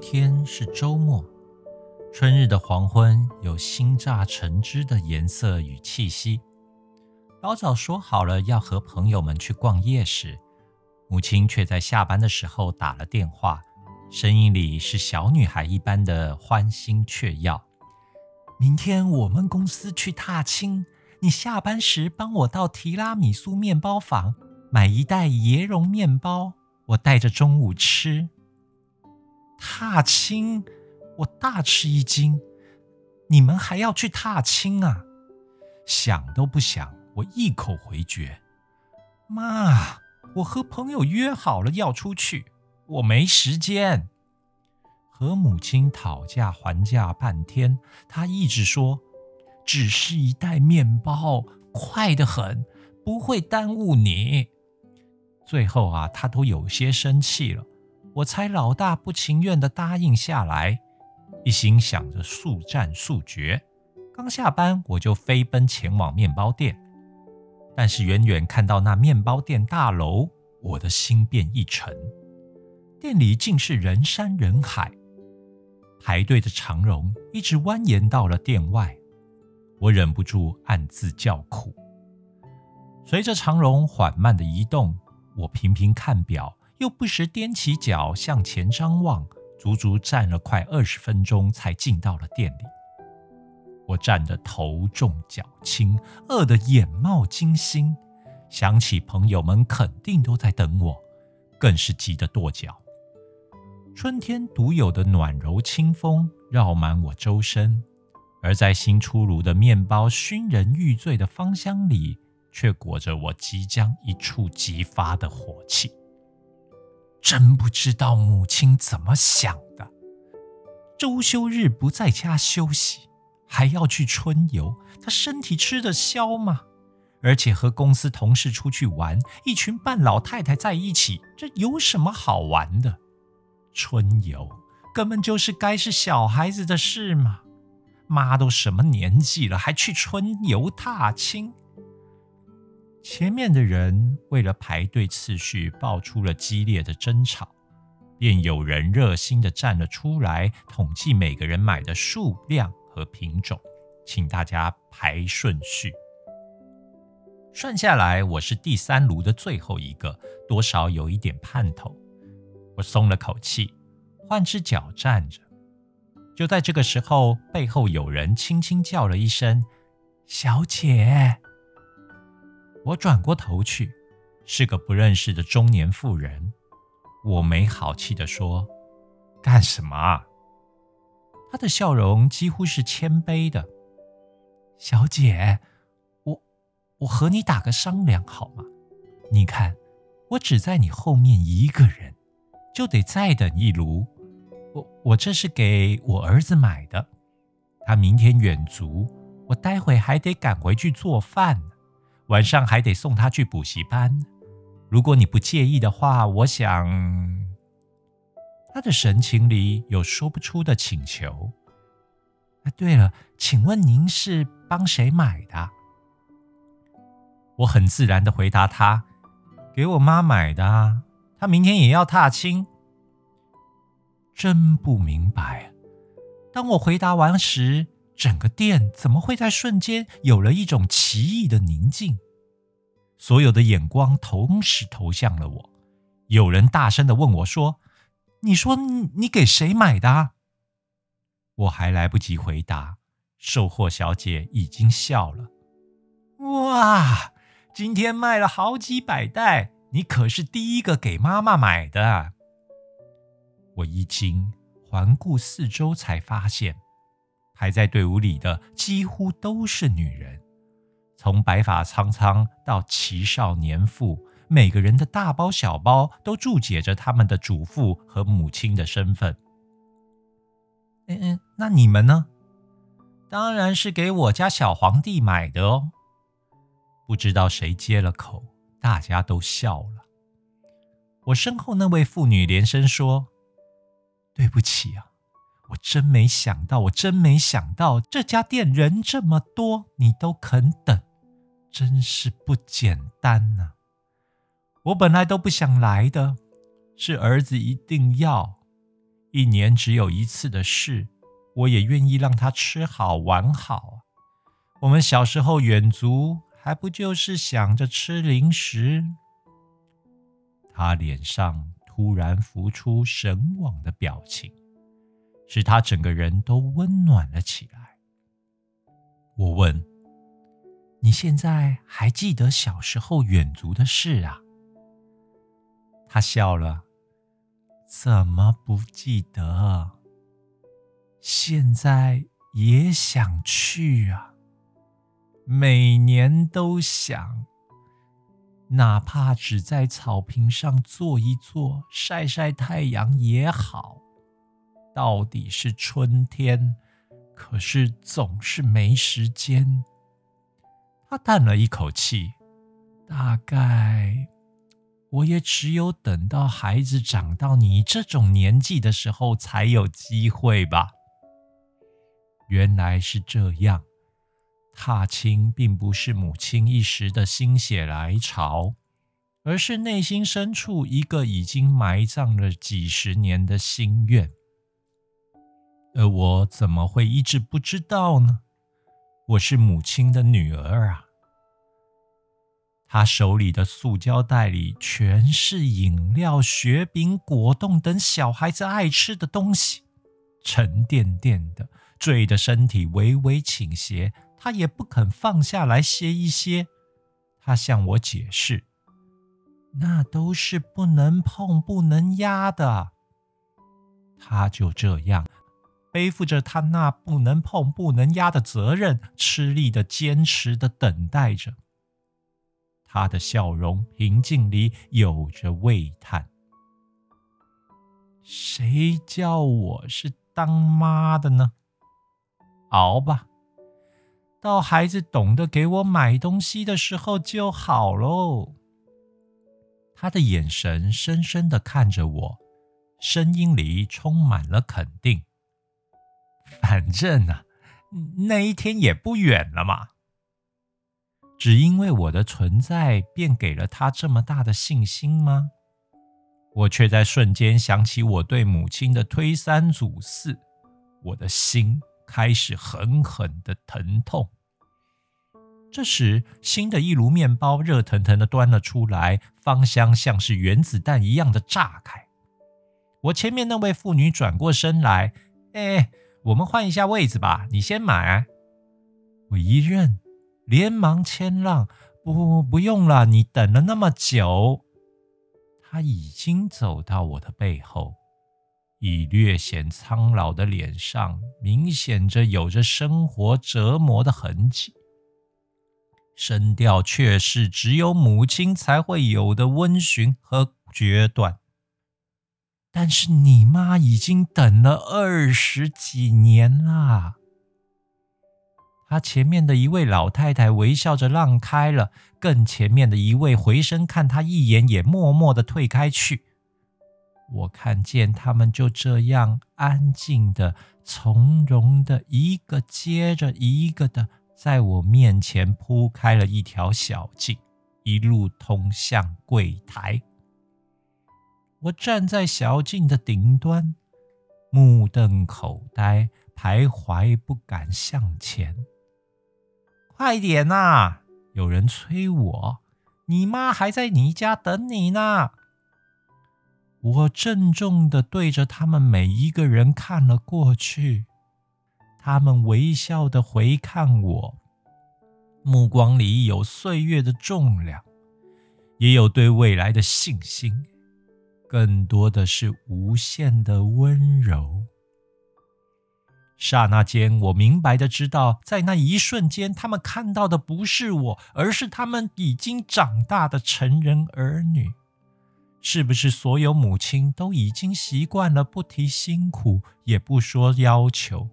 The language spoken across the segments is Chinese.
天是周末，春日的黄昏有新榨橙汁的颜色与气息。老早说好了要和朋友们去逛夜市，母亲却在下班的时候打了电话，声音里是小女孩一般的欢欣雀跃。明天我们公司去踏青，你下班时帮我到提拉米苏面包房买一袋椰蓉面包，我带着中午吃。踏青，我大吃一惊，你们还要去踏青啊？想都不想，我一口回绝。妈，我和朋友约好了要出去，我没时间。和母亲讨价还价半天，她一直说只是一袋面包，快得很，不会耽误你。最后啊，他都有些生气了。我猜老大不情愿的答应下来，一心想着速战速决。刚下班，我就飞奔前往面包店。但是远远看到那面包店大楼，我的心便一沉。店里竟是人山人海。排队的长龙一直蜿蜒到了店外，我忍不住暗自叫苦。随着长龙缓慢的移动，我频频看表，又不时踮起脚向前张望，足足站了快二十分钟才进到了店里。我站得头重脚轻，饿得眼冒金星，想起朋友们肯定都在等我，更是急得跺脚。春天独有的暖柔清风绕满我周身，而在新出炉的面包熏人欲醉的芳香里，却裹着我即将一触即发的火气。真不知道母亲怎么想的，周休日不在家休息，还要去春游，她身体吃得消吗？而且和公司同事出去玩，一群半老太太在一起，这有什么好玩的？春游根本就是该是小孩子的事嘛！妈都什么年纪了，还去春游踏青？前面的人为了排队次序，爆出了激烈的争吵，便有人热心的站了出来，统计每个人买的数量和品种，请大家排顺序。算下来，我是第三炉的最后一个，多少有一点盼头。我松了口气，换只脚站着。就在这个时候，背后有人轻轻叫了一声：“小姐。”我转过头去，是个不认识的中年妇人。我没好气地说：“干什么啊？”她的笑容几乎是谦卑的：“小姐，我我和你打个商量好吗？你看，我只在你后面一个人。”就得再等一炉。我我这是给我儿子买的，他明天远足，我待会还得赶回去做饭，晚上还得送他去补习班。如果你不介意的话，我想。他的神情里有说不出的请求。啊，对了，请问您是帮谁买的？我很自然的回答他：“给我妈买的啊。”他明天也要踏青，真不明白。当我回答完时，整个店怎么会在瞬间有了一种奇异的宁静？所有的眼光同时投向了我。有人大声的问我说：“你说你给谁买的？”我还来不及回答，售货小姐已经笑了。哇，今天卖了好几百袋。你可是第一个给妈妈买的。我一惊，环顾四周，才发现排在队伍里的几乎都是女人，从白发苍苍到齐少年妇，每个人的大包小包都注解着他们的祖父和母亲的身份。嗯嗯，那你们呢？当然是给我家小皇帝买的哦。不知道谁接了口。大家都笑了。我身后那位妇女连声说：“对不起啊，我真没想到，我真没想到这家店人这么多，你都肯等，真是不简单呐。我本来都不想来的，是儿子一定要，一年只有一次的事，我也愿意让他吃好玩好。我们小时候远足，还不就是想着吃零食？他脸上突然浮出神往的表情，使他整个人都温暖了起来。我问：“你现在还记得小时候远足的事啊？”他笑了：“怎么不记得？现在也想去啊，每年都想。”哪怕只在草坪上坐一坐、晒晒太阳也好。到底是春天，可是总是没时间。他叹了一口气，大概我也只有等到孩子长到你这种年纪的时候，才有机会吧。原来是这样。踏青并不是母亲一时的心血来潮，而是内心深处一个已经埋葬了几十年的心愿。而我怎么会一直不知道呢？我是母亲的女儿啊！她手里的塑胶袋里全是饮料、雪饼、果冻等小孩子爱吃的东西，沉甸甸的，醉的身体微微倾斜。他也不肯放下来歇一歇，他向我解释：“那都是不能碰、不能压的。”他就这样背负着他那不能碰、不能压的责任，吃力的、坚持的等待着。他的笑容平静里有着喟叹：“谁叫我是当妈的呢？熬吧。”到孩子懂得给我买东西的时候就好喽。他的眼神深深的看着我，声音里充满了肯定。反正啊，那一天也不远了嘛。只因为我的存在，便给了他这么大的信心吗？我却在瞬间想起我对母亲的推三阻四，我的心。开始狠狠的疼痛。这时，新的一炉面包热腾腾的端了出来，芳香像是原子弹一样的炸开。我前面那位妇女转过身来：“哎，我们换一下位置吧，你先买。”我一认，连忙谦让：“不，不用了，你等了那么久。”他已经走到我的背后。以略显苍老的脸上，明显着有着生活折磨的痕迹，声调却是只有母亲才会有的温驯和决断。但是你妈已经等了二十几年啦。他前面的一位老太太微笑着让开了，更前面的一位回身看他一眼，也默默的退开去。我看见他们就这样安静的、从容的，一个接着一个的，在我面前铺开了一条小径，一路通向柜台。我站在小径的顶端，目瞪口呆，徘徊不敢向前。快点呐！有人催我，你妈还在你家等你呢。我郑重的对着他们每一个人看了过去，他们微笑的回看我，目光里有岁月的重量，也有对未来的信心，更多的是无限的温柔。刹那间，我明白的知道，在那一瞬间，他们看到的不是我，而是他们已经长大的成人儿女。是不是所有母亲都已经习惯了不提辛苦，也不说要求，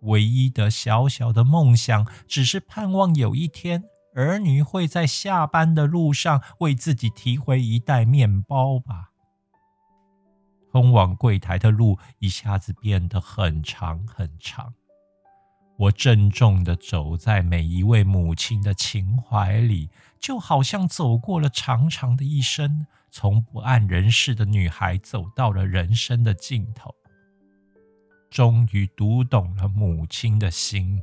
唯一的小小的梦想，只是盼望有一天儿女会在下班的路上为自己提回一袋面包吧？通往柜台的路一下子变得很长很长，我郑重地走在每一位母亲的情怀里，就好像走过了长长的一生。从不谙人事的女孩走到了人生的尽头，终于读懂了母亲的心。